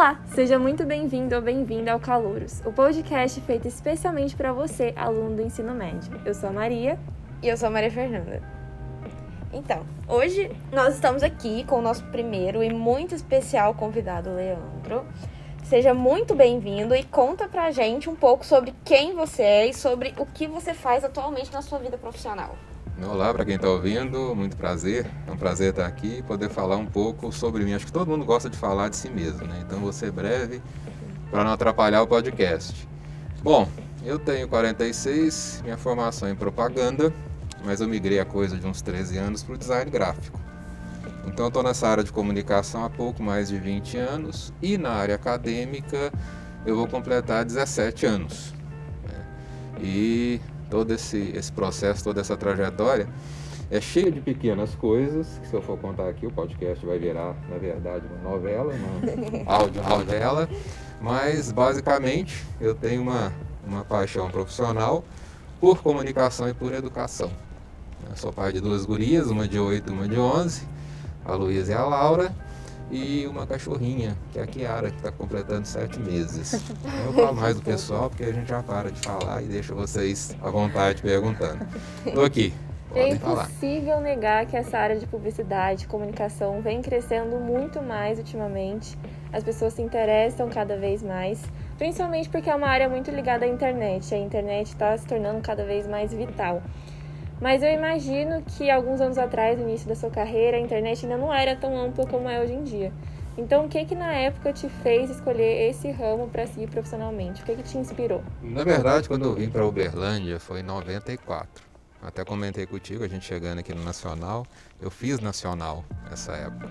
Olá, seja muito bem-vindo ou bem-vinda ao Calouros, o podcast feito especialmente para você, aluno do ensino médio. Eu sou a Maria. E eu sou a Maria Fernanda. Então, hoje nós estamos aqui com o nosso primeiro e muito especial convidado, Leandro. Seja muito bem-vindo e conta pra gente um pouco sobre quem você é e sobre o que você faz atualmente na sua vida profissional. Olá para quem está ouvindo, muito prazer. É um prazer estar aqui e poder falar um pouco sobre mim. Acho que todo mundo gosta de falar de si mesmo, né? Então vou ser breve para não atrapalhar o podcast. Bom, eu tenho 46, minha formação é em propaganda, mas eu migrei a coisa de uns 13 anos para o design gráfico. Então estou nessa área de comunicação há pouco mais de 20 anos e na área acadêmica eu vou completar 17 anos. Né? E todo esse, esse processo, toda essa trajetória, é cheio de pequenas coisas, que se eu for contar aqui, o podcast vai virar, na verdade, uma novela, uma áudio novela, mas basicamente eu tenho uma, uma paixão profissional por comunicação e por educação. Eu sou pai de duas gurias, uma de 8 e uma de 11, a Luísa e a Laura, e uma cachorrinha, que é a Kiara, que está completando sete meses. Eu falo mais do pessoal, porque a gente já para de falar e deixa vocês à vontade perguntando. Estou aqui. É impossível falar. negar que essa área de publicidade, comunicação vem crescendo muito mais ultimamente. As pessoas se interessam cada vez mais, principalmente porque é uma área muito ligada à internet. A internet está se tornando cada vez mais vital. Mas eu imagino que alguns anos atrás, no início da sua carreira, a internet ainda não era tão ampla como é hoje em dia. Então, o que que na época te fez escolher esse ramo para seguir profissionalmente? O que que te inspirou? Na verdade, quando eu vim para Uberlândia foi em 94. Até comentei contigo, a gente chegando aqui no Nacional, eu fiz Nacional nessa época.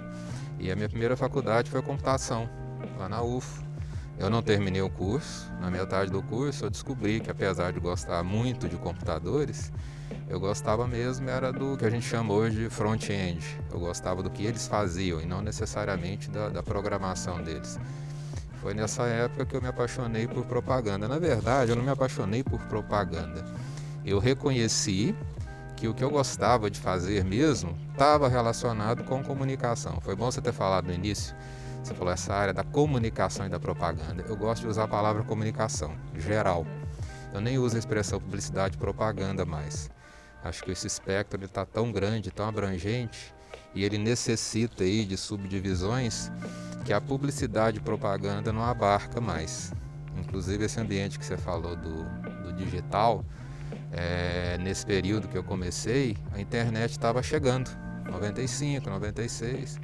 E a minha primeira faculdade foi computação, lá na UFO. Eu não terminei o curso, na metade do curso eu descobri que apesar de gostar muito de computadores, eu gostava mesmo era do que a gente chama hoje de front-end. Eu gostava do que eles faziam e não necessariamente da, da programação deles. Foi nessa época que eu me apaixonei por propaganda. Na verdade, eu não me apaixonei por propaganda. Eu reconheci que o que eu gostava de fazer mesmo estava relacionado com comunicação. Foi bom você ter falado no início. Você falou essa área da comunicação e da propaganda. Eu gosto de usar a palavra comunicação, geral. Eu nem uso a expressão publicidade e propaganda mais. Acho que esse espectro está tão grande, tão abrangente, e ele necessita aí de subdivisões que a publicidade e propaganda não abarca mais. Inclusive esse ambiente que você falou do, do digital, é, nesse período que eu comecei, a internet estava chegando, 95, 96.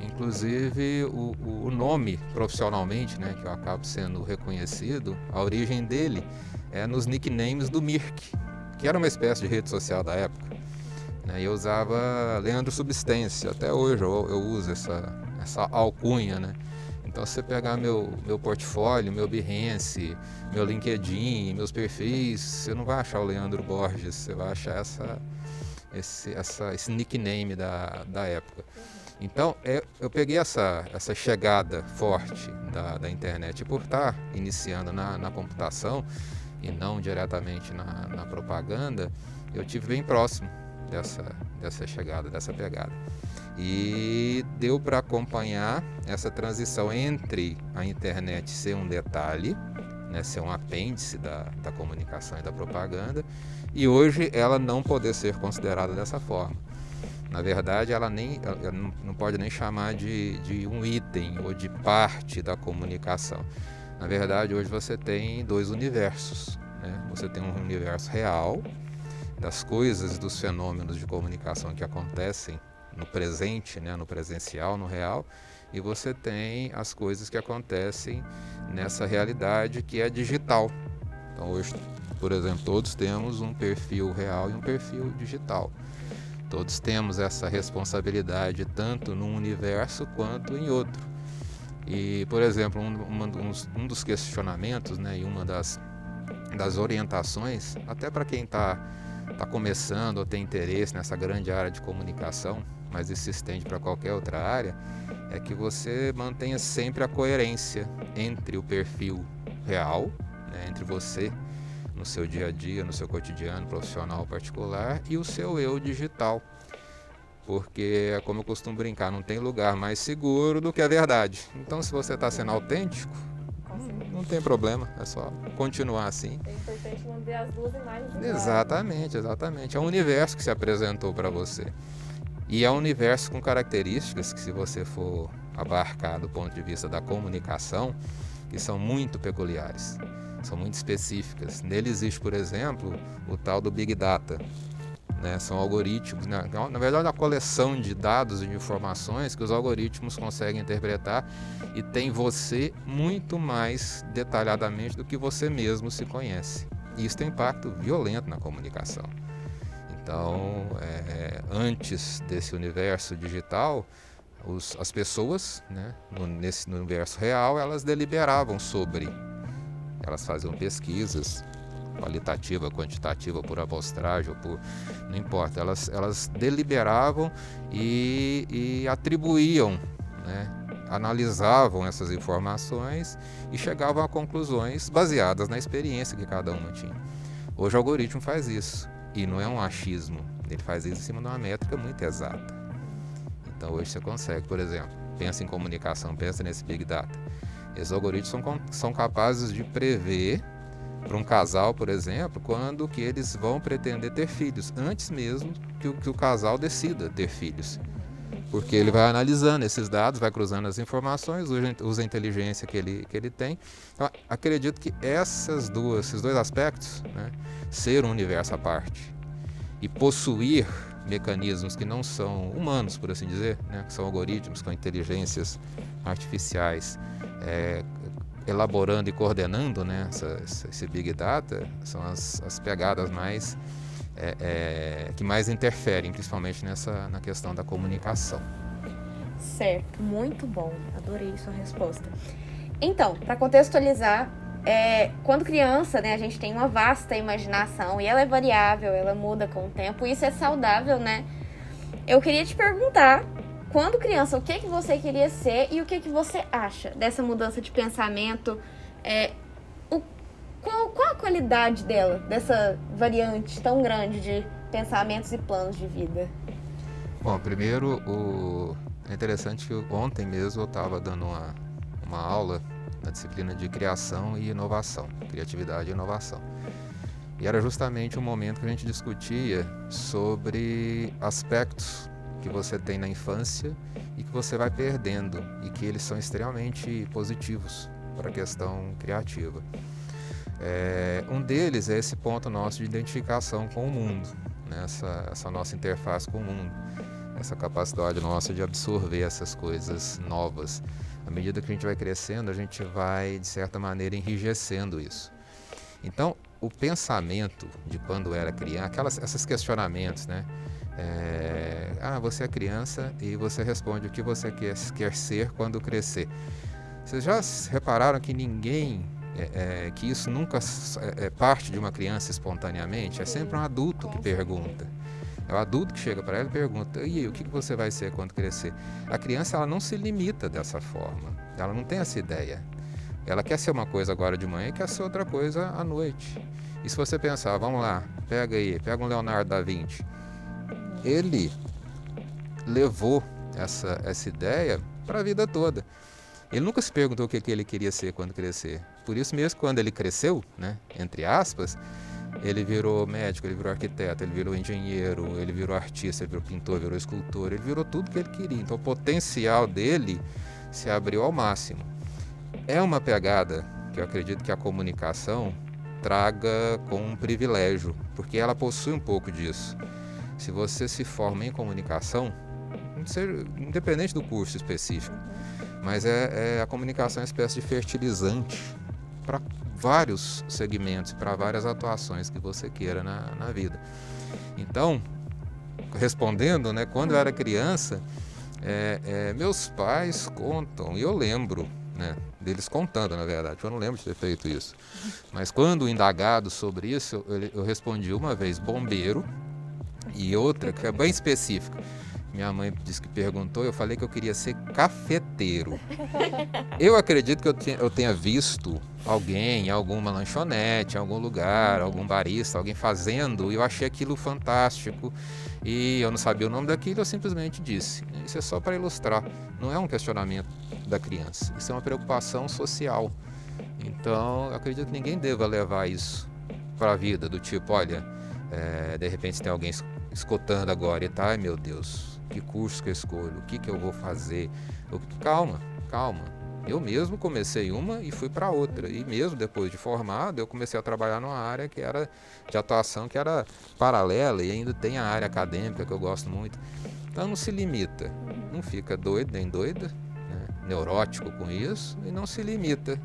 Inclusive o, o nome profissionalmente, né, que eu acabo sendo reconhecido, a origem dele é nos nicknames do Mirk, que era uma espécie de rede social da época. Né? Eu usava Leandro Substância, até hoje eu, eu uso essa, essa alcunha, né? Então, se você pegar meu, meu portfólio, meu Behance, meu LinkedIn, meus perfis, você não vai achar o Leandro Borges, você vai achar essa, esse, essa, esse nickname da, da época. Então, eu peguei essa, essa chegada forte da, da internet por estar iniciando na, na computação e não diretamente na, na propaganda, eu tive bem próximo dessa, dessa chegada, dessa pegada. E deu para acompanhar essa transição entre a internet ser um detalhe, né, ser um apêndice da, da comunicação e da propaganda, e hoje ela não poder ser considerada dessa forma. Na verdade, ela, nem, ela não pode nem chamar de, de um item ou de parte da comunicação. Na verdade, hoje você tem dois universos. Né? Você tem um universo real das coisas, dos fenômenos de comunicação que acontecem no presente, né? no presencial, no real, e você tem as coisas que acontecem nessa realidade que é digital. Então, hoje, por exemplo, todos temos um perfil real e um perfil digital. Todos temos essa responsabilidade tanto num universo quanto em outro. E, por exemplo, um, um, um dos questionamentos né, e uma das, das orientações, até para quem está tá começando ou tem interesse nessa grande área de comunicação, mas isso se estende para qualquer outra área, é que você mantenha sempre a coerência entre o perfil real, né, entre você no seu dia a dia, no seu cotidiano profissional particular e o seu eu digital. Porque é como eu costumo brincar, não tem lugar mais seguro do que a verdade. Então, se você está sendo autêntico, não, não tem problema, é só continuar assim. É importante manter as duas imagens. Exatamente, exatamente. É um universo que se apresentou para você. E é um universo com características que, se você for abarcar do ponto de vista da comunicação, que são muito peculiares, são muito específicas. Nele existe, por exemplo, o tal do Big Data. Né? São algoritmos, na, na verdade, uma coleção de dados e de informações que os algoritmos conseguem interpretar e tem você muito mais detalhadamente do que você mesmo se conhece. E isso tem impacto violento na comunicação. Então, é, antes desse universo digital, os, as pessoas, né, no, nesse no universo real, elas deliberavam sobre, elas faziam pesquisas, qualitativa, quantitativa, por amostragem, ou por, não importa, elas, elas deliberavam e, e atribuíam, né, analisavam essas informações e chegavam a conclusões baseadas na experiência que cada uma tinha. Hoje o algoritmo faz isso e não é um achismo, ele faz isso em cima de uma métrica muito exata. Então hoje você consegue, por exemplo, pensa em comunicação, pensa nesse Big Data. Esses algoritmos são, são capazes de prever para um casal, por exemplo, quando que eles vão pretender ter filhos, antes mesmo que o, que o casal decida ter filhos. Porque ele vai analisando esses dados, vai cruzando as informações, usa, a inteligência que ele, que ele tem. Então, acredito que essas duas, esses dois aspectos, né, ser um universo à parte e possuir mecanismos que não são humanos, por assim dizer, né, que são algoritmos com inteligências artificiais, é, elaborando e coordenando né, essa- esse big data, são as, as pegadas mais é, é, que mais interferem, principalmente nessa na questão da comunicação. Certo, muito bom. Adorei sua resposta. Então, para contextualizar, é, quando criança, né, a gente tem uma vasta imaginação e ela é variável, ela muda com o tempo, isso é saudável, né? Eu queria te perguntar, quando criança, o que que você queria ser e o que que você acha dessa mudança de pensamento? É, o, qual, qual a qualidade dela, dessa variante tão grande de pensamentos e planos de vida? Bom, primeiro, o... é interessante que ontem mesmo eu estava dando uma, uma aula na disciplina de criação e inovação, criatividade e inovação. E era justamente um momento que a gente discutia sobre aspectos que você tem na infância e que você vai perdendo e que eles são extremamente positivos para a questão criativa. É, um deles é esse ponto nosso de identificação com o mundo, né? essa, essa nossa interface com o mundo, essa capacidade nossa de absorver essas coisas novas. À medida que a gente vai crescendo, a gente vai, de certa maneira, enrijecendo isso. Então, o pensamento de quando era criança, aquelas, esses questionamentos, né? É, ah, você é criança e você responde o que você quer, quer ser quando crescer. Vocês já repararam que ninguém, é, é, que isso nunca é, é parte de uma criança espontaneamente? É sempre um adulto que pergunta. É o adulto que chega para ela e pergunta: e aí, o que você vai ser quando crescer? A criança ela não se limita dessa forma. Ela não tem essa ideia. Ela quer ser uma coisa agora de manhã e quer ser outra coisa à noite. E se você pensar, vamos lá, pega aí, pega um Leonardo da Vinci. Ele levou essa, essa ideia para a vida toda. Ele nunca se perguntou o que, que ele queria ser quando crescer. Por isso mesmo, quando ele cresceu, né, entre aspas, ele virou médico, ele virou arquiteto, ele virou engenheiro, ele virou artista, ele virou pintor, virou escultor, ele virou tudo que ele queria. Então o potencial dele se abriu ao máximo. É uma pegada que eu acredito que a comunicação traga com um privilégio, porque ela possui um pouco disso. Se você se forma em comunicação, independente do curso específico, mas é, é a comunicação é uma espécie de fertilizante para vários segmentos, para várias atuações que você queira na, na vida. Então, respondendo, né, quando eu era criança, é, é, meus pais contam, e eu lembro, né, deles contando, na verdade, eu não lembro de ter feito isso. Mas quando indagado sobre isso, eu, eu respondi uma vez bombeiro e outra que é bem específica. minha mãe disse que perguntou, eu falei que eu queria ser cafeteiro. eu acredito que eu, tenha, eu tenha visto alguém em alguma lanchonete, em algum lugar, algum barista, alguém fazendo, e eu achei aquilo fantástico. E eu não sabia o nome daquilo, eu simplesmente disse. Isso é só para ilustrar, não é um questionamento da criança, isso é uma preocupação social. Então, acredito que ninguém deva levar isso para a vida, do tipo, olha, é, de repente tem alguém escutando agora e tá, ai meu Deus, que curso que eu escolho, o que, que eu vou fazer. Eu, calma, calma. Eu mesmo comecei uma e fui para outra. E mesmo depois de formado, eu comecei a trabalhar numa área que era de atuação que era paralela e ainda tem a área acadêmica que eu gosto muito. Então não se limita, não fica doido nem doida? Neurótico com isso e não se limita.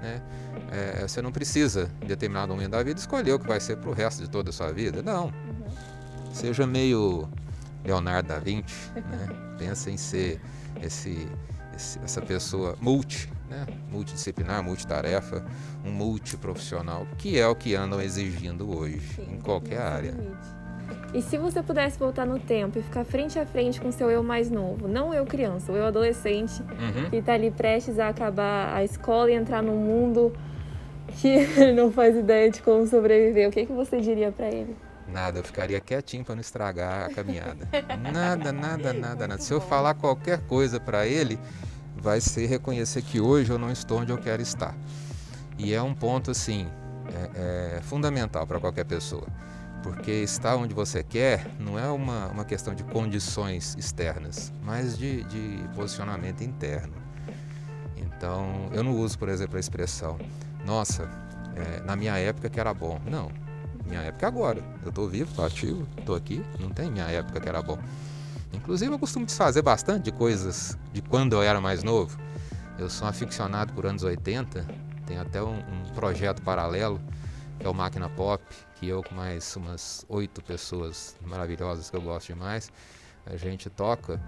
Né? É, você não precisa, em determinado momento da vida, escolher o que vai ser para o resto de toda a sua vida. Não. Uhum. Seja meio Leonardo da Vinci, né? pensa em ser esse, esse, essa pessoa multi, né? multidisciplinar, multitarefa, um multiprofissional, que é o que andam exigindo hoje, Sim, em qualquer área. E se você pudesse voltar no tempo e ficar frente a frente com seu eu mais novo, não eu criança, o eu adolescente, uhum. que está ali prestes a acabar a escola e entrar num mundo que não faz ideia de como sobreviver, o que, que você diria para ele? Nada, eu ficaria quietinho para não estragar a caminhada. Nada, nada, nada, nada. Se eu falar qualquer coisa para ele, vai ser reconhecer que hoje eu não estou onde eu quero estar. E é um ponto assim é, é fundamental para qualquer pessoa, porque estar onde você quer não é uma, uma questão de condições externas, mas de, de posicionamento interno. Então, eu não uso, por exemplo, a expressão, nossa, é, na minha época que era bom. Não, minha época é agora. Eu estou vivo, estou ativo, estou aqui. Não tem minha época que era bom. Inclusive, eu costumo desfazer bastante de coisas de quando eu era mais novo. Eu sou um aficionado por anos 80. Tem até um, um projeto paralelo, é o Máquina Pop, que eu com mais umas oito pessoas maravilhosas que eu gosto demais, a gente toca.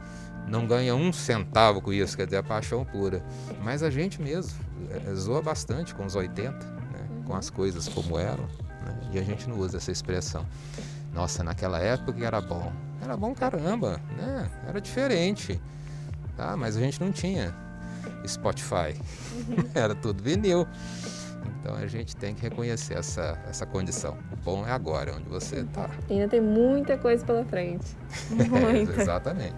Não ganha um centavo com isso, quer dizer, a paixão pura. Mas a gente mesmo é, zoa bastante com os 80, né? com as coisas como eram. Né? E a gente não usa essa expressão. Nossa, naquela época era bom. Era bom caramba, né? Era diferente. Tá? Mas a gente não tinha Spotify. era tudo vinil. Então a gente tem que reconhecer essa, essa condição. O bom é agora, onde você está. Ainda tem muita coisa pela frente. Muita. é, exatamente.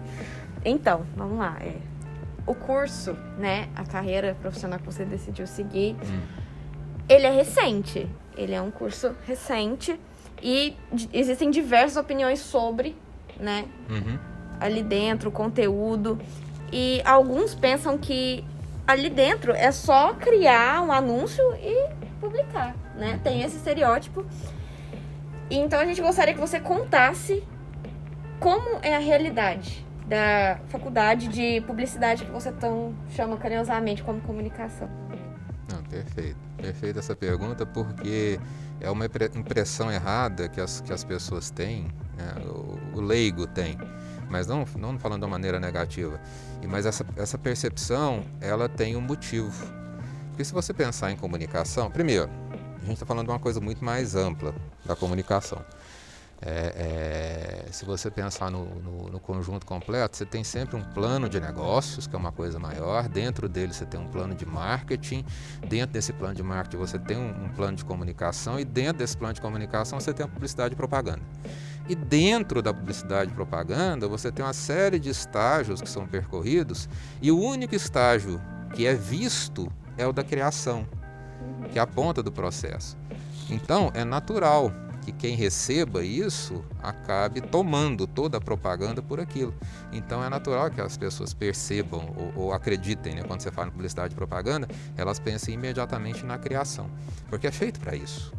Então, vamos lá. É, o curso, né, a carreira profissional que você decidiu seguir, hum. ele é recente. Ele é um curso recente e existem diversas opiniões sobre, né? Uhum. Ali dentro, o conteúdo. E alguns pensam que ali dentro é só criar um anúncio e publicar, né? Tem esse estereótipo. Então a gente gostaria que você contasse como é a realidade da faculdade de publicidade que você tão chama carinhosamente como comunicação. Não, perfeito. Perfeita essa pergunta, porque é uma impressão errada que as, que as pessoas têm, né? o, o, leigo tem, mas não, não falando de uma maneira negativa. Mas essa, essa percepção, ela tem um motivo. Porque se você pensar em comunicação, primeiro, a gente está falando de uma coisa muito mais ampla da comunicação. É, é, se você pensar no, no, no, conjunto completo, você tem sempre um plano de negócios, que é uma coisa maior. Dentro dele, você tem um plano de marketing. Dentro desse plano de marketing, você tem um, um plano de comunicação. E dentro desse plano de comunicação, você tem a publicidade e propaganda. E dentro da publicidade e propaganda, você tem uma série de estágios que são percorridos. E o único estágio que é visto é o da criação, que é a ponta do processo. Então, é natural que quem receba isso acabe tomando toda a propaganda por aquilo. Então é natural que as pessoas percebam ou, ou acreditem, né? quando você fala em publicidade e propaganda, elas pensem imediatamente na criação, porque é feito para isso.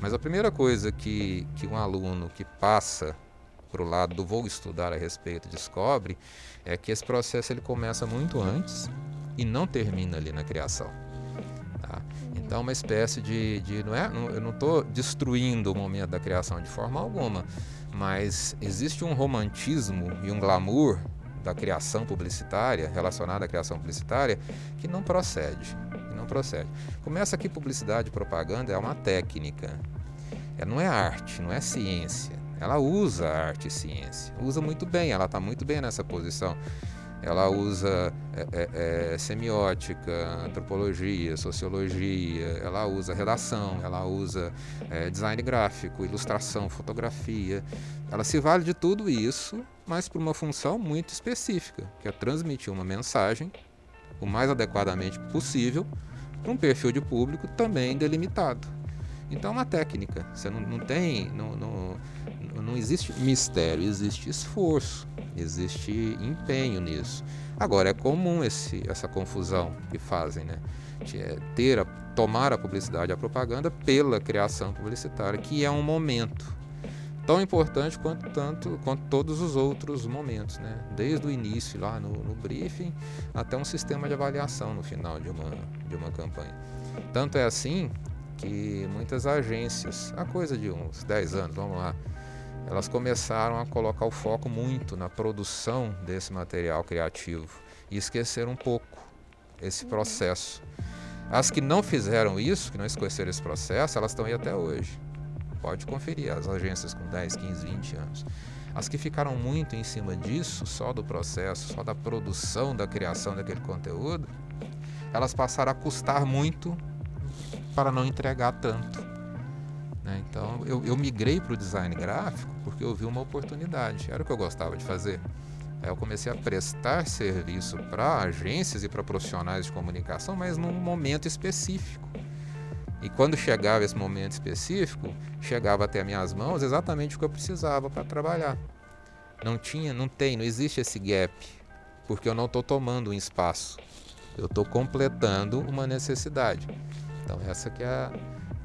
Mas a primeira coisa que, que um aluno que passa para o lado do vou estudar a respeito descobre é que esse processo ele começa muito antes e não termina ali na criação. Então, uma espécie de. de não é, não, eu não estou destruindo o momento da criação de forma alguma, mas existe um romantismo e um glamour da criação publicitária, relacionada à criação publicitária, que não procede. Não procede. Começa aqui publicidade e propaganda é uma técnica. É, não é arte, não é ciência. ela usa arte e ciência, usa muito bem, ela está muito bem nessa posição. Ela usa é, é, é, semiótica, antropologia, sociologia, ela usa redação, ela usa é, design gráfico, ilustração, fotografia. Ela se vale de tudo isso, mas por uma função muito específica, que é transmitir uma mensagem o mais adequadamente possível um perfil de público também delimitado. Então é uma técnica. Você não, não tem. Não, não, não existe mistério, existe esforço, existe empenho nisso. Agora é comum esse, essa confusão que fazem, né? É, ter a, tomar a publicidade a propaganda pela criação publicitária, que é um momento tão importante quanto tanto quanto todos os outros momentos, né? Desde o início lá no, no briefing até um sistema de avaliação no final de uma de uma campanha. Tanto é assim que muitas agências, a coisa de uns 10 anos, vamos lá, elas começaram a colocar o foco muito na produção desse material criativo e esqueceram um pouco esse processo. As que não fizeram isso, que não esqueceram esse processo, elas estão aí até hoje. Pode conferir as agências com 10, 15, 20 anos. As que ficaram muito em cima disso, só do processo, só da produção, da criação daquele conteúdo, elas passaram a custar muito para não entregar tanto. Né? Então eu, eu migrei para o design gráfico porque eu vi uma oportunidade, era o que eu gostava de fazer. Aí eu comecei a prestar serviço para agências e para profissionais de comunicação, mas num momento específico. E quando chegava esse momento específico, chegava até minhas mãos exatamente o que eu precisava para trabalhar. Não tinha, não tem, não existe esse gap, porque eu não estou tomando um espaço. Eu estou completando uma necessidade. Então essa que é a,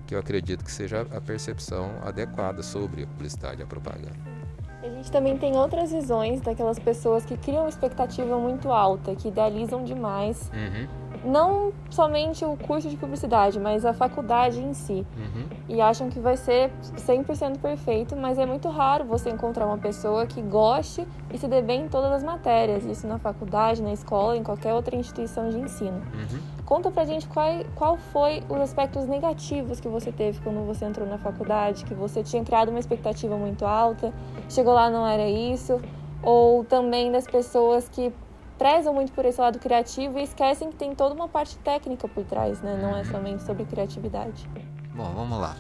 que eu acredito que seja a percepção adequada sobre a publicidade e a propaganda. A gente também tem outras visões daquelas pessoas que criam uma expectativa muito alta, que idealizam demais. Uhum não somente o curso de publicidade, mas a faculdade em si. Uhum. E acham que vai ser 100% perfeito, mas é muito raro você encontrar uma pessoa que goste e se dê bem em todas as matérias, isso na faculdade, na escola, em qualquer outra instituição de ensino. Uhum. Conta pra gente qual, qual foi os aspectos negativos que você teve quando você entrou na faculdade, que você tinha criado uma expectativa muito alta, chegou lá não era isso, ou também das pessoas que prezam muito por esse lado criativo e esquecem que tem toda uma parte técnica por trás, né? Não é somente sobre criatividade. Bom, vamos lá.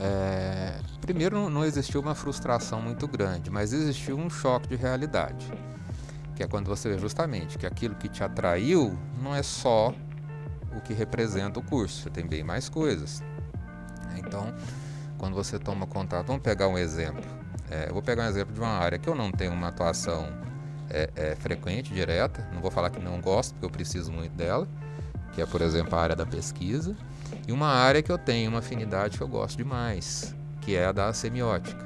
É... Primeiro, não existiu uma frustração muito grande, mas existiu um choque de realidade. Que é quando você vê justamente que aquilo que te atraiu não é só o que representa o curso, você tem bem mais coisas. Então, quando você toma contato, vamos pegar um exemplo. É, eu vou pegar um exemplo de uma área que eu não tenho uma atuação é, é frequente, direta. Não vou falar que não gosto, porque eu preciso muito dela, que é, por exemplo, a área da pesquisa. E uma área que eu tenho uma afinidade que eu gosto demais, que é a da semiótica.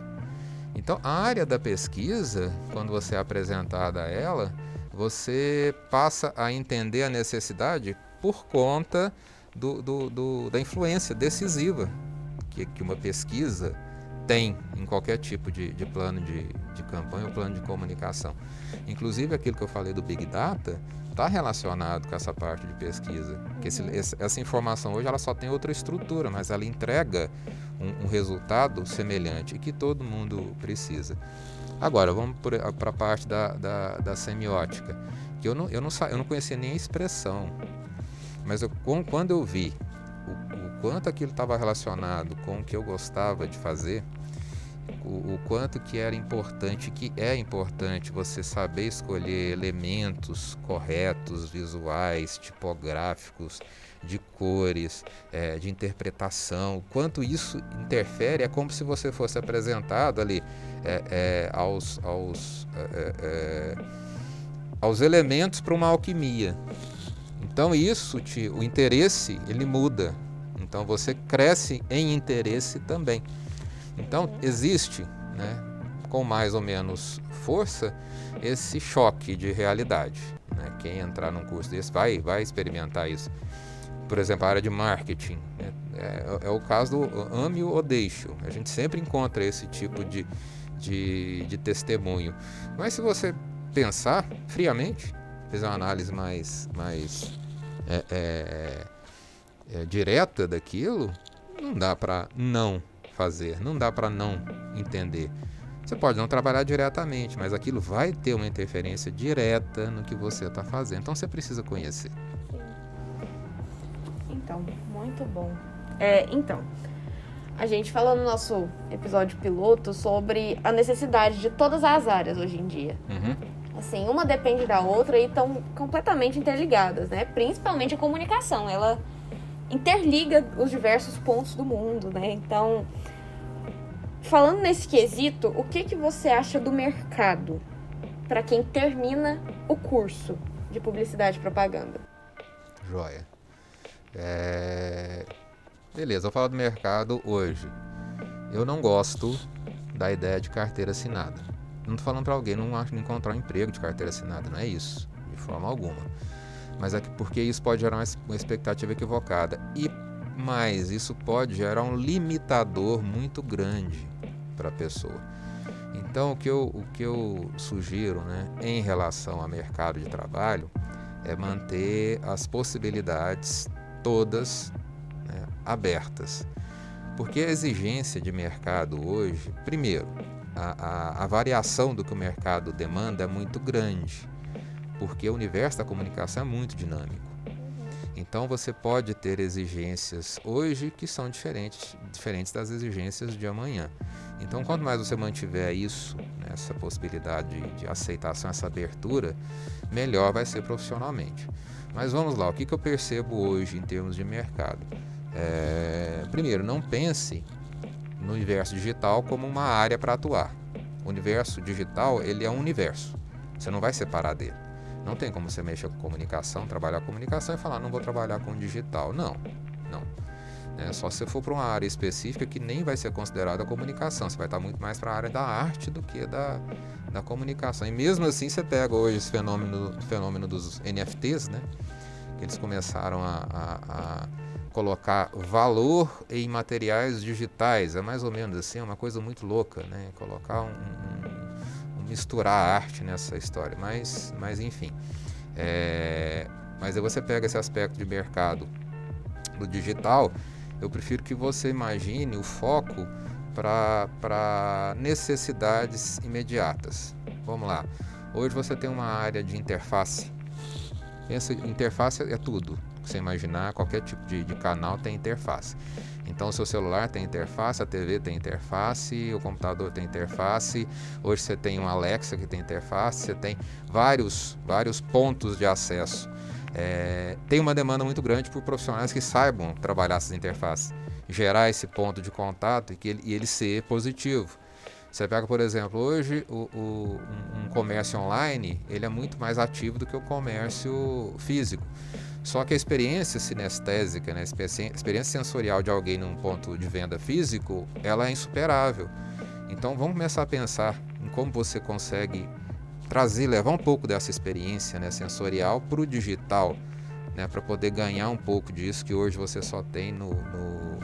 Então, a área da pesquisa, quando você é apresentada a ela, você passa a entender a necessidade por conta do, do, do, da influência decisiva que, que uma pesquisa tem em qualquer tipo de, de plano de, de campanha ou plano de comunicação. Inclusive aquilo que eu falei do Big Data está relacionado com essa parte de pesquisa. Que esse, essa informação hoje ela só tem outra estrutura, mas ela entrega um, um resultado semelhante que todo mundo precisa. Agora, vamos para a parte da, da, da, semiótica, que eu não, eu, não, eu não conhecia nem a expressão, mas eu, quando eu vi o, o quanto aquilo estava relacionado com o que eu gostava de fazer, o, o, quanto que era importante, que é importante você saber escolher elementos corretos, visuais, tipográficos, de cores, é, de interpretação, o quanto isso interfere, é como se você fosse apresentado ali é, é, aos, aos, é, é, aos elementos para uma alquimia. Então isso, te, o interesse, ele muda. Então você cresce em interesse também. Então, existe, né, com mais ou menos força, esse choque de realidade. Né? Quem entrar num curso desse vai, vai experimentar isso. Por exemplo, a área de marketing. Né? É, é, o caso do ame ou deixe. A gente sempre encontra esse tipo de, de, de testemunho. Mas se você pensar friamente, fizer uma análise mais, mais é, é, é, direta daquilo, não dá para não fazer, não dá para não entender. Você pode não trabalhar diretamente, mas aquilo vai ter uma interferência direta no que você está fazendo. Então você precisa conhecer. Então, muito bom. É, então, a gente falou no nosso episódio piloto sobre a necessidade de todas as áreas hoje em dia. Uhum. Assim, uma depende da outra e estão completamente interligadas, né? Principalmente a comunicação, ela interliga os diversos pontos do mundo, né? Então, falando nesse quesito, o que que você acha do mercado para quem termina o curso de publicidade e propaganda? Joia. É... Beleza, vou falar do mercado hoje. Eu não gosto da ideia de carteira assinada. Não tô falando para alguém não encontrar um emprego de carteira assinada, não é isso, de forma alguma. Mas é porque isso pode gerar uma expectativa equivocada. E mais, isso pode gerar um limitador muito grande para a pessoa. Então, o que, eu, o que eu sugiro né, em relação ao mercado de trabalho é manter as possibilidades todas né, abertas. Porque a exigência de mercado hoje, primeiro, a, a, a variação do que o mercado demanda é muito grande, porque o universo da comunicação é muito dinâmico. Então você pode ter exigências hoje que são diferentes, diferentes das exigências de amanhã. Então, quanto mais você mantiver isso, né, essa possibilidade de, aceitação, essa abertura, melhor vai ser profissionalmente. Mas vamos lá, o que, que eu percebo hoje em termos de mercado? É, primeiro, não pense no universo digital como uma área para atuar. O universo digital ele é um universo. Você não vai separar dele. Não tem como você mexer com comunicação, trabalhar com comunicação e falar não vou trabalhar com digital. Não, não. É só se for para uma área específica que nem vai ser considerada comunicação. Você vai estar muito mais para a área da arte do que da, da comunicação. E mesmo assim você pega hoje esse fenômeno, fenômeno dos NFTs, né? Eles começaram a, a, a colocar valor em materiais digitais. É mais ou menos assim, é uma coisa muito louca, né? Colocar um, um misturar arte nessa história. Mas, mas enfim. É, mas aí você pega esse aspecto de mercado do digital, eu prefiro que você imagine o foco para necessidades imediatas. Vamos lá. Hoje você tem uma área de interface. Pensa, interface é tudo você imaginar, qualquer tipo de, de canal tem interface. Então, o seu celular tem interface, a TV tem interface, o computador tem interface. Hoje você tem um Alexa que tem interface, você tem vários, vários pontos de acesso. É, tem uma demanda muito grande por profissionais que saibam trabalhar essas interfaces, gerar esse ponto de contato e, que ele, e ele ser positivo. Você pega, por exemplo, hoje o, o, um comércio online ele é muito mais ativo do que o comércio físico. Só que a experiência sinestésica, né, a experiência sensorial de alguém num ponto de venda físico, ela é insuperável. Então vamos começar a pensar em como você consegue trazer, levar um pouco dessa experiência né, sensorial para o digital, né, para poder ganhar um pouco disso que hoje você só tem no, no,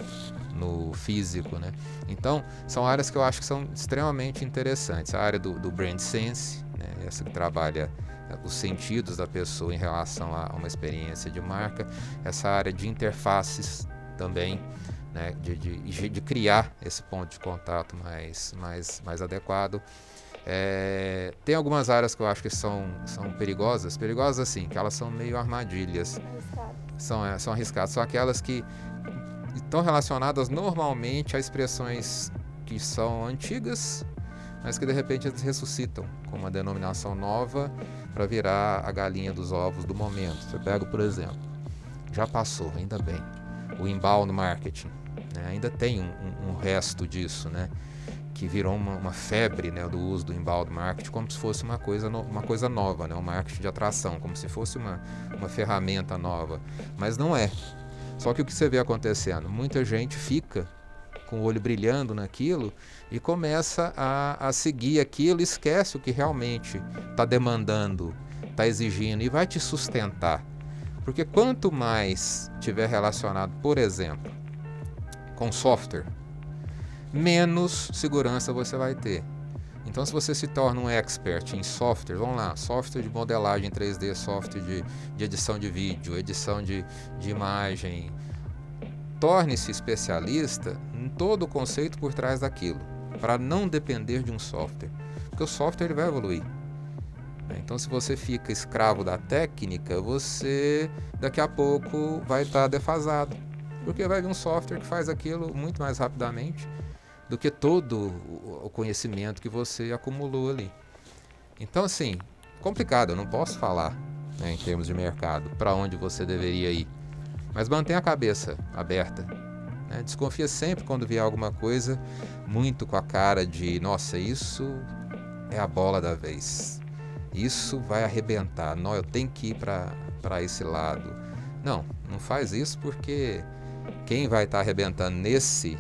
no, físico. Né? Então, são áreas que eu acho que são extremamente interessantes. A área do, do Brand Sense, né, essa que trabalha os sentidos da pessoa em relação a uma experiência de marca, essa área de interfaces também, né, de, de, de criar esse ponto de contato mais, mais, mais adequado. É, tem algumas áreas que eu acho que são, são perigosas, perigosas assim, que elas são meio armadilhas, são, é, são arriscadas, são aquelas que estão relacionadas normalmente a expressões que são antigas mas que de repente eles ressuscitam com uma denominação nova para virar a galinha dos ovos do momento. Você pega, por exemplo, já passou, ainda bem, o inbound marketing, né? ainda tem um, um, resto disso, né? que virou uma, uma, febre né, do uso do inbound marketing como se fosse uma coisa, no, uma coisa nova, né, um marketing de atração, como se fosse uma, uma ferramenta nova. Mas não é. Só que o que você vê acontecendo? Muita gente fica com o olho brilhando naquilo e começa a, a seguir aquilo, esquece o que realmente está demandando, está exigindo e vai te sustentar. Porque quanto mais tiver relacionado, por exemplo, com software, menos segurança você vai ter. Então, se você se torna um expert em software, vamos lá, software de modelagem 3D, software de, de edição de vídeo, edição de, de imagem, torne-se especialista em todo o conceito por trás daquilo. Para não depender de um software, porque o software ele vai evoluir. Né? Então, se você fica escravo da técnica, você daqui a pouco vai estar tá defasado, porque vai vir um software que faz aquilo muito mais rapidamente do que todo o conhecimento que você acumulou ali. Então, assim, complicado, eu não posso falar né, em termos de mercado para onde você deveria ir, mas mantenha a cabeça aberta. Né? Desconfia sempre quando vier alguma coisa muito com a cara de: nossa, isso é a bola da vez, isso vai arrebentar, não, eu tenho que ir para esse lado. Não, não faz isso porque quem vai estar tá arrebentando nesse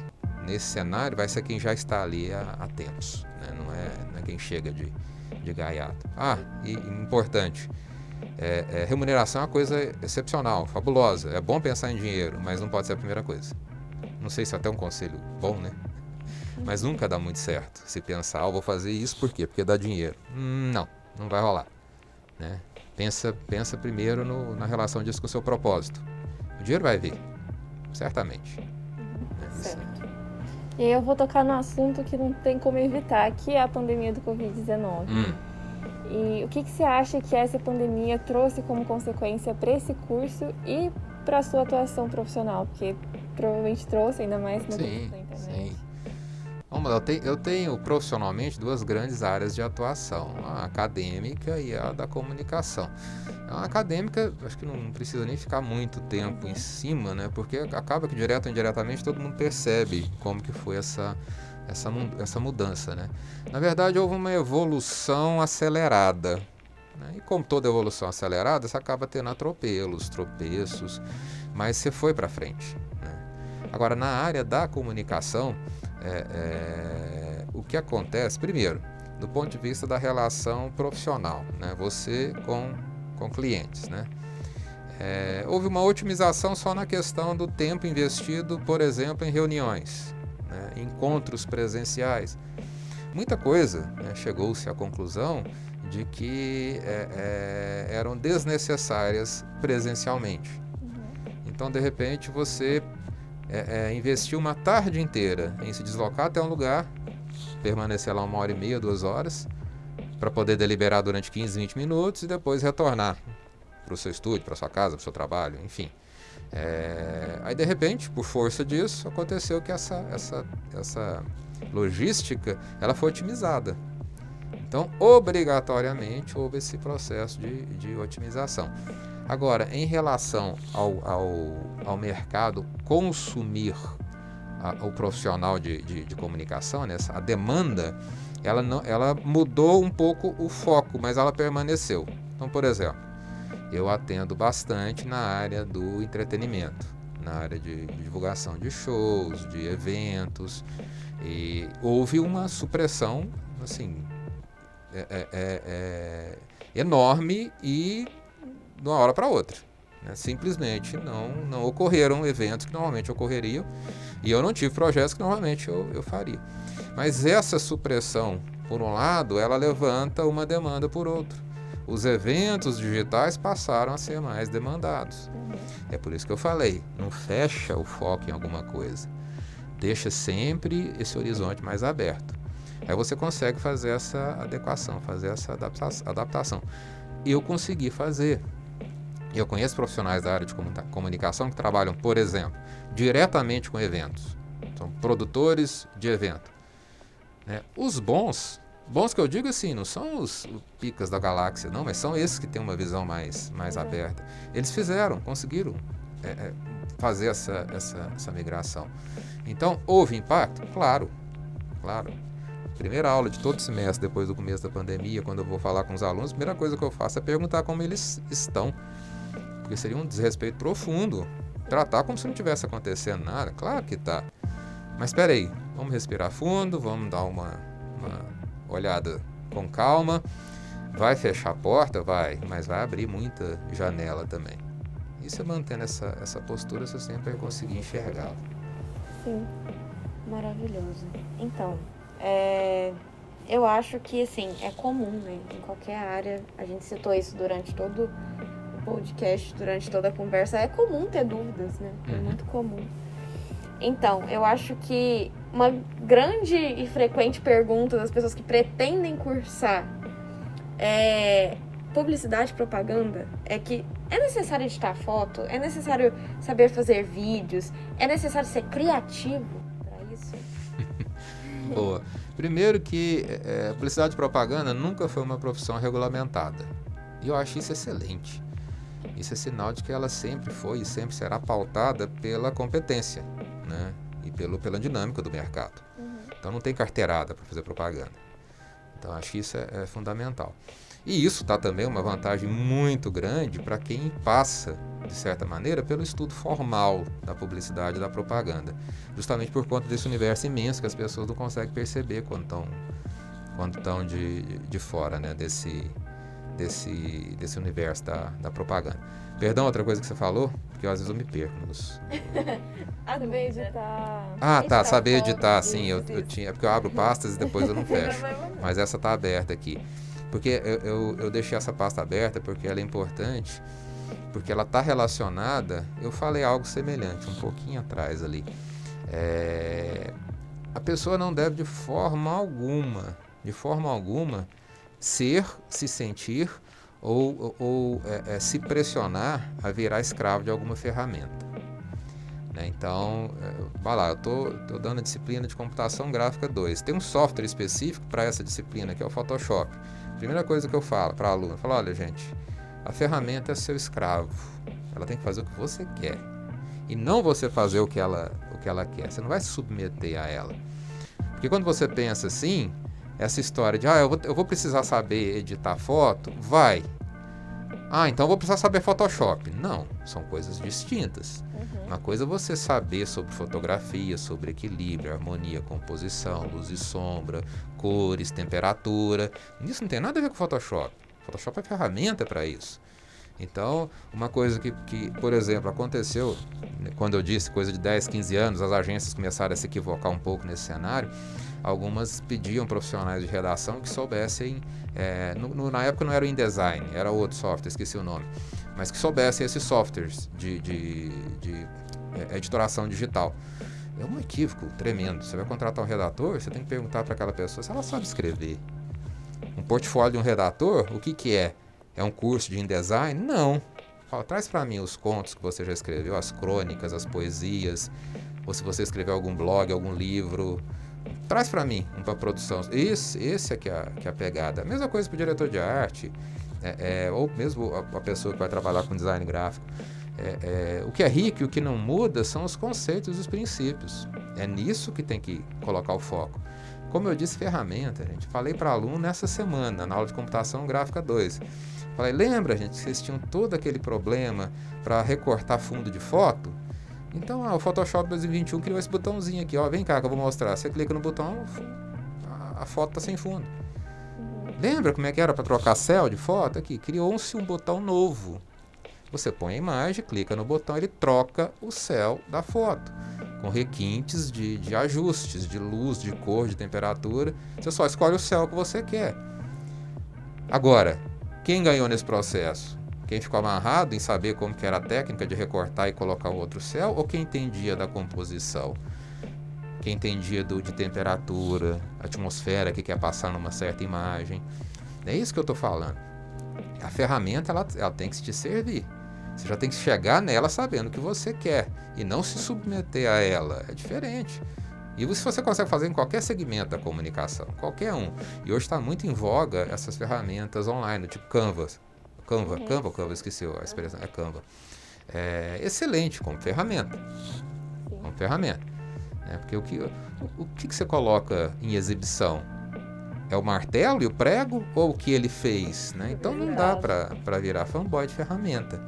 nesse cenário vai ser quem já está ali há, há tempos, né? não, é, não é quem chega de, de gaiato. Ah, e importante, é, é, remuneração é uma coisa excepcional, fabulosa. É bom pensar em dinheiro, mas não pode ser a primeira coisa. Não sei se é até um conselho bom, né? Mas nunca dá muito certo se pensar, ah, vou fazer isso por quê? Porque dá dinheiro. Hum, não, não vai rolar. Né? Pensa, pensa primeiro no, na relação disso com o seu propósito. O dinheiro vai vir, certamente. É certo. E aí eu vou tocar no assunto que não tem como evitar, que é a pandemia do Covid-19. Hum. E o que, que você acha que essa pandemia trouxe como consequência para esse curso e para a sua atuação profissional? Porque provavelmente trouxe ainda mais no sim, da internet. Sim. Vamos lá, eu tenho, eu tenho profissionalmente duas grandes áreas de atuação, a acadêmica e a da comunicação. A acadêmica, acho que não precisa nem ficar muito tempo em cima, né? Porque acaba que direto ou indiretamente todo mundo percebe como que foi essa, essa, essa mudança, né? Na verdade, houve uma evolução acelerada. Né? E como toda evolução acelerada, você acaba tendo atropelos, tropeços, mas você foi para frente. Agora, na área da comunicação, é, é, o que acontece, primeiro, do ponto de vista da relação profissional, né? você com, com clientes. Né? É, houve uma otimização só na questão do tempo investido, por exemplo, em reuniões, né? encontros presenciais. Muita coisa né? chegou-se à conclusão de que é, é, eram desnecessárias presencialmente. Uhum. Então, de repente, você é, é, investir uma tarde inteira em se deslocar até um lugar, permanecer lá uma hora e meia, duas horas, para poder deliberar durante 15, 20 minutos e depois retornar para o seu estúdio, para sua casa, para o seu trabalho, enfim. É, aí de repente, por força disso, aconteceu que essa, essa, essa logística ela foi otimizada. Então, obrigatoriamente houve esse processo de, de otimização. Agora, em relação ao, ao, ao mercado consumir a, o profissional de, de, de comunicação, né, a demanda, ela, não, ela mudou um pouco o foco, mas ela permaneceu. Então, por exemplo, eu atendo bastante na área do entretenimento, na área de, de divulgação de shows, de eventos, e houve uma supressão, assim, é, é, é, é enorme e de uma hora para outra. Né? Simplesmente não, não ocorreram eventos que normalmente ocorreriam e eu não tive projetos que normalmente eu, eu faria. Mas essa supressão, por um lado, ela levanta uma demanda por outro. Os eventos digitais passaram a ser mais demandados. É por isso que eu falei, não fecha o foco em alguma coisa. Deixa sempre esse horizonte mais aberto. Aí você consegue fazer essa adequação, fazer essa adaptação. Eu consegui fazer. Eu conheço profissionais da área de comunicação que trabalham, por exemplo, diretamente com eventos. São produtores de evento. Né? Os bons, bons que eu digo assim, não são os picas da galáxia, não, mas são esses que têm uma visão mais, mais aberta. Eles fizeram, conseguiram é, é, fazer essa, essa, essa migração. Então, houve impacto? Claro, claro. Primeira aula de todo semestre, depois do começo da pandemia, quando eu vou falar com os alunos, a primeira coisa que eu faço é perguntar como eles estão porque seria um desrespeito profundo tratar como se não tivesse acontecendo nada. Claro que tá. Mas espera aí, vamos respirar fundo, vamos dar uma, uma olhada com calma. Vai fechar a porta? Vai, mas vai abrir muita janela também. E você mantendo essa, essa postura, você sempre vai conseguir enxergá-la. Sim, maravilhoso. Então, é, eu acho que assim, é comum, né? Em qualquer área, a gente citou isso durante todo podcast durante toda a conversa, é comum ter dúvidas, né? É uhum. muito comum. Então, eu acho que uma grande e frequente pergunta das pessoas que pretendem cursar é, publicidade e propaganda é que é necessário editar foto, é necessário saber fazer vídeos, é necessário ser criativo para isso? Boa. Primeiro que é, publicidade e propaganda nunca foi uma profissão regulamentada. E eu acho isso excelente. Isso é sinal de que ela sempre foi e sempre será pautada pela competência, né? E pelo, pela dinâmica do mercado. Uhum. Então não tem carteirada para fazer propaganda. Então acho que isso é, é fundamental. E isso dá também uma vantagem muito grande para quem passa, de certa maneira, pelo estudo formal da publicidade e da propaganda. Justamente por conta desse universo imenso que as pessoas não conseguem perceber quando estão quando estão de, de fora né, desse, desse, desse universo da, da propaganda. Perdão, outra coisa que você falou, porque às vezes eu me perco nos. saber editar. Ah, tá, saber editar, sim. Eu, eu tinha, porque eu abro pastas e depois eu não fecho. Mas essa tá aberta aqui. Porque eu, eu, eu deixei essa pasta aberta porque ela é importante, porque ela está relacionada. Eu falei algo semelhante um pouquinho atrás ali. É, a pessoa não deve de forma alguma, de forma alguma, ser, se sentir ou, ou é, é, se pressionar a virar escravo de alguma ferramenta. Né? Então, é, vai lá, eu estou dando a disciplina de computação gráfica 2. Tem um software específico para essa disciplina, que é o Photoshop. Primeira coisa que eu falo para a aluna, eu falo, olha gente, a ferramenta é seu escravo. Ela tem que fazer o que você quer. E não você fazer o que ela, o que ela quer. Você não vai se submeter a ela. Porque quando você pensa assim, essa história de, ah, eu vou, eu vou precisar saber editar foto, vai. Ah, então eu vou precisar saber Photoshop. Não, são coisas distintas. Uhum. Uma coisa é você saber sobre fotografia, sobre equilíbrio, harmonia, composição, luz e sombra, cores, temperatura. Isso não tem nada a ver com Photoshop. Photoshop é ferramenta para isso. Então, uma coisa que, que, por exemplo, aconteceu né, quando eu disse coisa de 10, 15 anos, as agências começaram a se equivocar um pouco nesse cenário. Algumas pediam profissionais de redação que soubessem, é, no, no, na época não era o InDesign, era outro software, esqueci o nome, mas que soubessem esses softwares de, de, de é, editoração digital. É um equívoco tremendo. Você vai contratar um redator, você tem que perguntar para aquela pessoa se ela sabe escrever. Um portfólio de um redator, o que, que é? É um curso de InDesign? Não. Fala, traz para mim os contos que você já escreveu, as crônicas, as poesias, ou se você escreveu algum blog, algum livro. Traz para mim um para produção. Esse, esse é que é, que é a pegada. Mesma coisa para o diretor de arte, é, é, ou mesmo a, a, pessoa que vai trabalhar com design gráfico. É, é, o que é rico e o que não muda são os conceitos e os princípios. É nisso que tem que colocar o foco. Como eu disse, ferramenta, gente. Falei para aluno nessa semana, na aula de computação gráfica 2. Falei, lembra, gente, que vocês tinham todo aquele problema para recortar fundo de foto? Então, ah, o Photoshop 2021 criou esse botãozinho aqui, ó. Vem cá que eu vou mostrar. Você clica no botão, a, a foto tá sem fundo. Uhum. Lembra como é que era para trocar céu de foto? Aqui, criou-se um botão novo. Você põe a imagem, clica no botão, ele troca o céu da foto. Com requintes de, de ajustes, de luz, de cor, de temperatura. Você só escolhe o céu que você quer. Agora, quem ganhou nesse processo? Quem ficou amarrado em saber como que era a técnica de recortar e colocar um outro céu ou quem entendia da composição? Quem entendia do, de temperatura, atmosfera que quer passar numa certa imagem? É isso que eu estou falando. A ferramenta ela, ela tem que te servir. Você já tem que chegar nela sabendo o que você quer e não se submeter a ela. É diferente. E isso você consegue fazer em qualquer segmento da comunicação, qualquer um. E hoje está muito em voga essas ferramentas online, tipo Canvas. Canva, uhum. Canva, Canva, esqueci a expressão, é Canva. É excelente como ferramenta. Como ferramenta. Né? Porque o que, o, o que, que você coloca em exibição? É o martelo e o prego ou o que ele fez? Né? Então não dá para virar fanboy de ferramenta.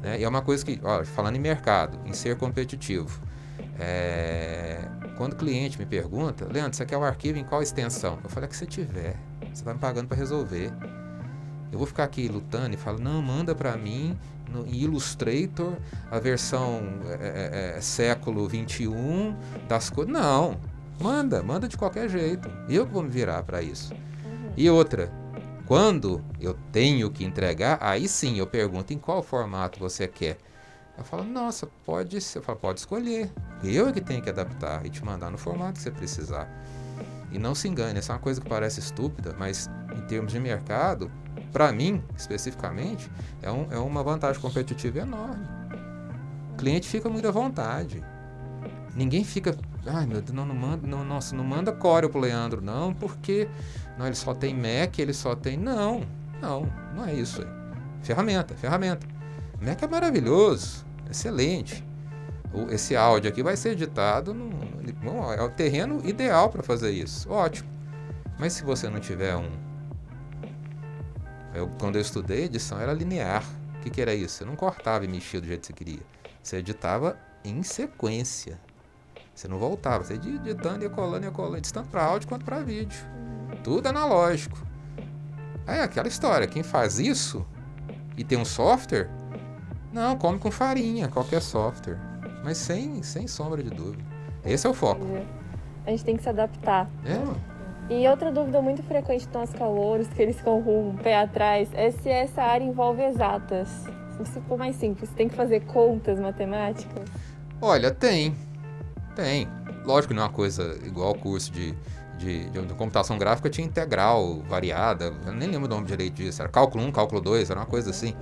Né? E é uma coisa que, ó, falando em mercado, em ser competitivo, é, quando o cliente me pergunta, Leandro, você quer o arquivo em qual extensão? Eu falei, é que você tiver. Você está me pagando para resolver. Eu vou ficar aqui lutando e falo, não, manda para mim no Illustrator a versão é, é, século 21 das coisas. Não, manda, manda de qualquer jeito. Eu que vou me virar para isso. E outra, quando eu tenho que entregar, aí sim eu pergunto em qual formato você quer. Eu falo, nossa, pode ser. Eu falo, pode escolher. Eu é que tenho que adaptar e te mandar no formato que você precisar. E não se engane, essa é uma coisa que parece estúpida, mas em termos de mercado, para mim, especificamente, é, um, é uma vantagem competitiva enorme. O cliente fica muito à vontade. Ninguém fica, ai meu Deus, não, não manda, não, nossa, não manda Corel pro Leandro, não, porque não, ele só tem Mac, ele só tem. Não, não, não é isso aí. Ferramenta, ferramenta. Mac é maravilhoso, excelente. Esse áudio aqui vai ser editado no, bom, é o terreno ideal para fazer isso. Ótimo. Mas se você não tiver um. Eu, quando eu estudei edição era linear. O que, que era isso? Você não cortava e mexia do jeito que você queria. Você editava em sequência. Você não voltava, você ia editando, ia colando, ia colando, tanto para áudio quanto para vídeo. Tudo analógico. É aquela história, quem faz isso e tem um software, não, come com farinha, qualquer software. Mas sem, sem sombra de dúvida. Esse é o foco. A gente tem que se adaptar. É. E outra dúvida muito frequente dos nossos calouros, que eles ficam com o pé atrás, é se essa área envolve exatas. Se for mais simples, tem que fazer contas matemáticas? Olha, tem. Tem. Lógico não é uma coisa igual o curso de, de, de, computação gráfica tinha integral, variada. Eu nem lembro o nome direito disso. Era cálculo 1, cálculo 2, era uma coisa assim.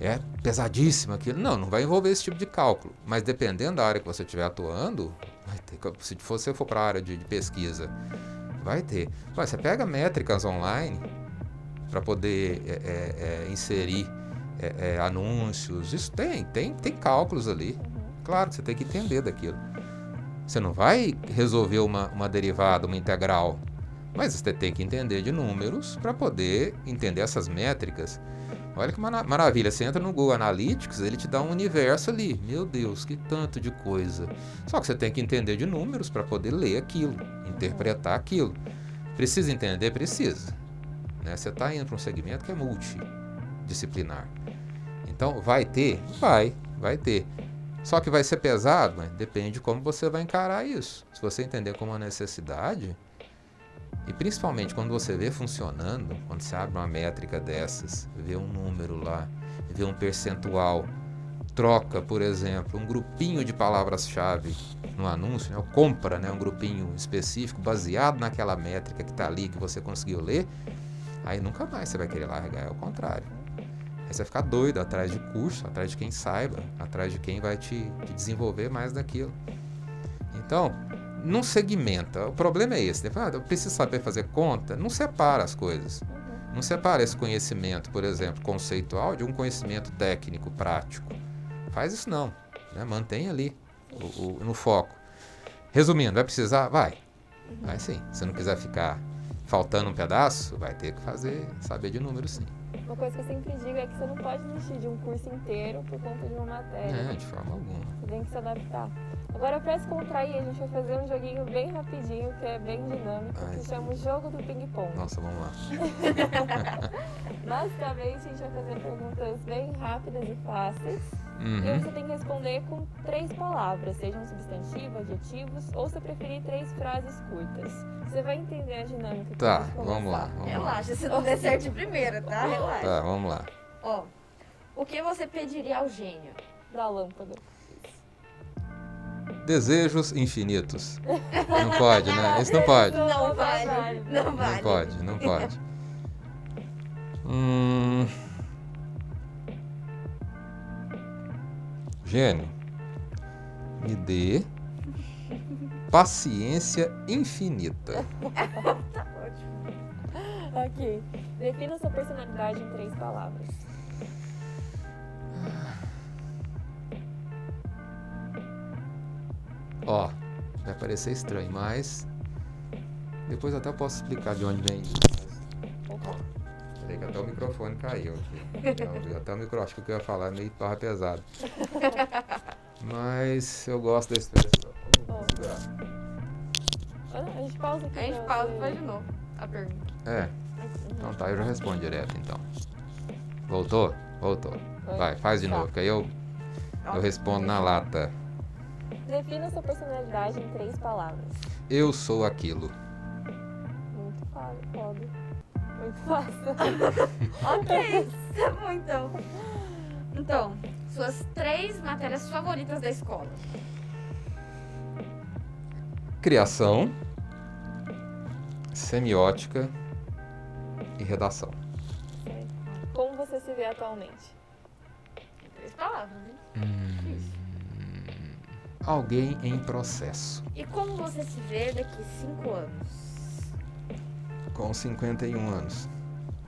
É pesadíssimo aquilo. Não, não vai envolver esse tipo de cálculo. Mas dependendo da área que você estiver atuando, se você for para a área de, de, pesquisa, vai ter. Você pega métricas online para poder é, é, é, inserir é, é, anúncios. Isso tem, tem, tem cálculos ali. Claro que você tem que entender daquilo. Você não vai resolver uma, uma derivada, uma integral, mas você tem que entender de números para poder entender essas métricas. Olha que maravilha, você entra no Google Analytics, ele te dá um universo ali. Meu Deus, que tanto de coisa. Só que você tem que entender de números para poder ler aquilo, interpretar aquilo. Precisa entender? Precisa. Né? Você está indo para um segmento que é multidisciplinar. Então, vai ter? Vai, vai ter. Só que vai ser pesado? Mas depende de como você vai encarar isso. Se você entender como uma necessidade, e principalmente quando você vê funcionando, quando você abre uma métrica dessas, vê um número lá, vê um percentual, troca, por exemplo, um grupinho de palavras-chave no anúncio, né, compra né, um grupinho específico baseado naquela métrica que está ali, que você conseguiu ler, aí nunca mais você vai querer largar, é o contrário. Aí você vai ficar doido atrás de curso, atrás de quem saiba, atrás de quem vai te, te desenvolver mais daquilo. Então, não segmenta. O problema é esse. Né? Ah, eu preciso saber fazer conta. Não separa as coisas. Não separa esse conhecimento, por exemplo, conceitual, de um conhecimento técnico, prático. Faz isso não. Né? Mantém ali o, o, no foco. Resumindo, vai precisar? Vai. Vai sim. Se não quiser ficar faltando um pedaço, vai ter que fazer, saber de números sim. Uma coisa que eu sempre digo é que você não pode desistir de um curso inteiro por conta de uma matéria. É, de forma alguma. Você tem que se adaptar. Agora, para descontrair, a gente vai fazer um joguinho bem rapidinho, que é bem dinâmico, Ai, que chama o Jogo do Ping Pong. Nossa, vamos lá. Basicamente, a gente vai fazer perguntas bem rápidas e fáceis. Uhum. E você tem que responder com três palavras, sejam substantivos, adjetivos, ou se preferir, três frases curtas. Você vai entender a dinâmica. Tá, vamos lá. Vamos Relaxa, se não der certo de primeira, tá? Relaxa. Tá, vamos lá. Ó, o que você pediria ao gênio? Da lâmpada. Desejos infinitos. Não pode, né? Isso não pode. Não vale. Não vale. Não pode, não pode. Hum... Gênio, me dê paciência infinita. tá ótimo. Ok. Defina sua personalidade em três palavras. Ó, vai parecer estranho, mas depois até posso explicar de onde vem isso. Peraí que até o microfone caiu aqui. até o microfone, acho que o que eu ia falar é meio barra pesado. Mas eu gosto da expressão. A gente pausa aqui. A gente pausa e faz de novo a pergunta. É. Então tá, eu já respondo direto então. Voltou? Voltou. Vai, faz de tá. novo, que aí eu, eu respondo na lata. Defina sua personalidade em três palavras. Eu sou aquilo. Muito foda. Muito fácil. ok, tá bom então. Então, suas três matérias favoritas da escola. criação, semiótica e redação. Como você se vê atualmente? Três palavras, hein? Hum, alguém em processo, E como você se vê daqui cinco anos? Com 51 anos.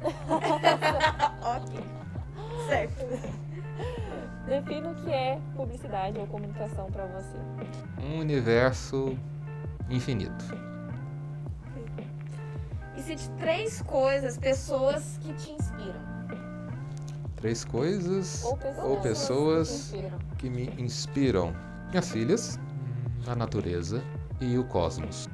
ok. Certo. Defina o que é publicidade ou comunicação para você. Um universo infinito. E cite três coisas, pessoas que te inspiram. Três coisas Ou pessoas, ou pessoas que que me inspiram: minhas filhas, a natureza e o cosmos.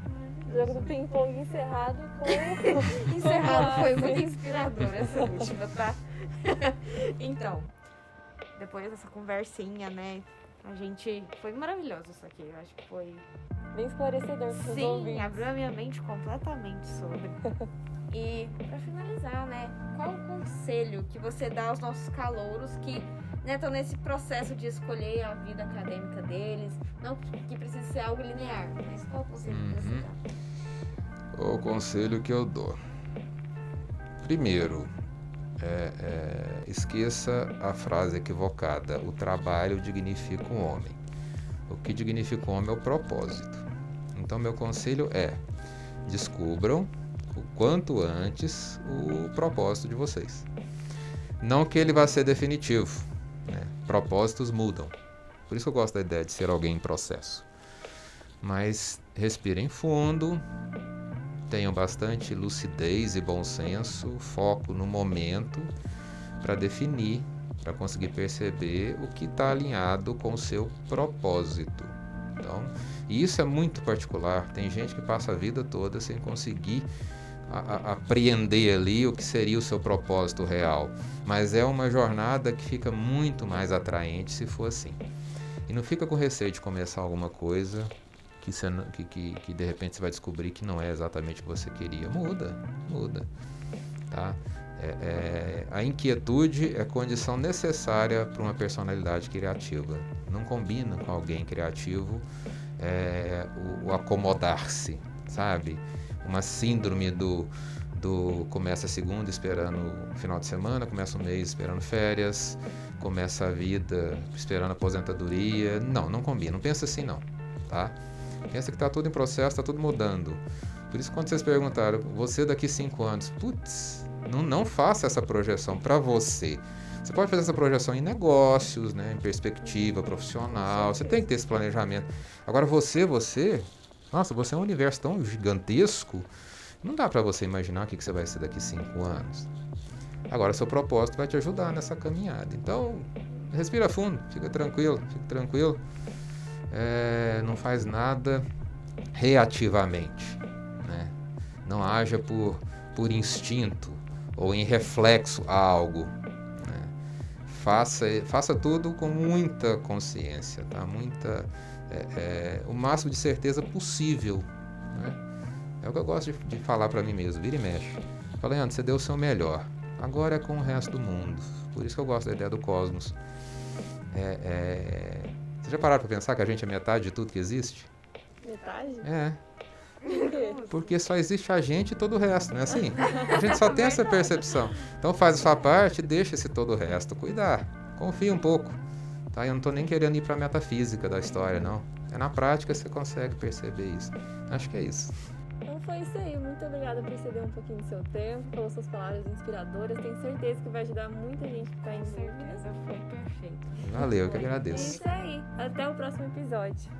Jogo do ping-pong encerrado com. Encerrado, foi muito inspirador essa última, tá? então, depois dessa conversinha, né? A gente. Foi maravilhoso isso aqui. Eu acho que foi. Bem esclarecedor para Sim, ouvintes. abriu a minha mente completamente sobre. E pra finalizar, né? Qual o conselho que você dá aos nossos calouros que estão nesse processo de escolher a vida acadêmica deles? Não que precisa ser algo linear, mas qual o conselho que você Uhum. dá? O conselho que eu dou. Primeiro, é, é, esqueça a frase equivocada: o trabalho dignifica o homem. O que dignifica o homem é o propósito. Então, meu conselho é: descubram o quanto antes o propósito de vocês. Não que ele vá ser definitivo, né? propósitos mudam. Por isso eu gosto da ideia de ser alguém em processo. Mas respirem fundo, tenham bastante lucidez e bom senso, foco no momento para definir, para conseguir perceber o que está alinhado com o seu propósito. Então, e isso é muito particular. Tem gente que passa a vida toda sem conseguir apreender ali o que seria o seu propósito real. Mas é uma jornada que fica muito mais atraente se for assim. E não fica com receio de começar alguma coisa que, você que, que, que de repente você vai descobrir que não é exatamente o que você queria. Muda, muda. Tá? É, é, a inquietude é condição necessária para uma personalidade criativa. Não combina com alguém criativo é, o, o acomodar-se, sabe? Uma síndrome do, do começa a segunda esperando o final de semana, começa o mês esperando férias, começa a vida esperando aposentadoria. Não, não combina. Não pensa assim não, tá? Pensa que está tudo em processo, está tudo mudando. Por isso, quando vocês perguntaram, você daqui cinco anos, putz, não, não faça essa projeção para você. Você pode fazer essa projeção em negócios, né, em perspectiva profissional. Você tem que ter esse planejamento. Agora, você, você, nossa, você é um universo tão gigantesco. Não dá para você imaginar o que você vai ser daqui cinco anos. Agora, seu propósito vai te ajudar nessa caminhada. Então, respira fundo, fica tranquilo, fica tranquilo. É, não faz nada reativamente. Né? Não haja por, por instinto ou em reflexo a algo. né? Faça, faça tudo com muita consciência, tá? muita, é, é, o máximo de certeza possível. Né? É o que eu gosto de, de falar para mim mesmo, vira e mexe. Fala, Leandro, você deu o seu melhor. Agora é com o resto do mundo. Por isso que eu gosto da ideia do cosmos. É, é... Você já pararam para pensar que a gente é metade de tudo que existe? Metade? É, porque só existe a gente e todo o resto, não é assim? A gente só tem essa percepção. Então faz a sua parte e deixa esse todo o resto cuidar. Confia um pouco. Tá? Eu não estou nem querendo ir para a metafísica da história, não. É na prática que você consegue perceber isso. Acho que é isso. Então foi isso aí. Muito obrigada por ceder um pouquinho do seu tempo, pelas suas palavras inspiradoras. Tenho certeza que vai ajudar muita gente que está em dúvida. certeza, foi perfeito. Valeu, eu que É agradeço. isso aí. Até o próximo episódio.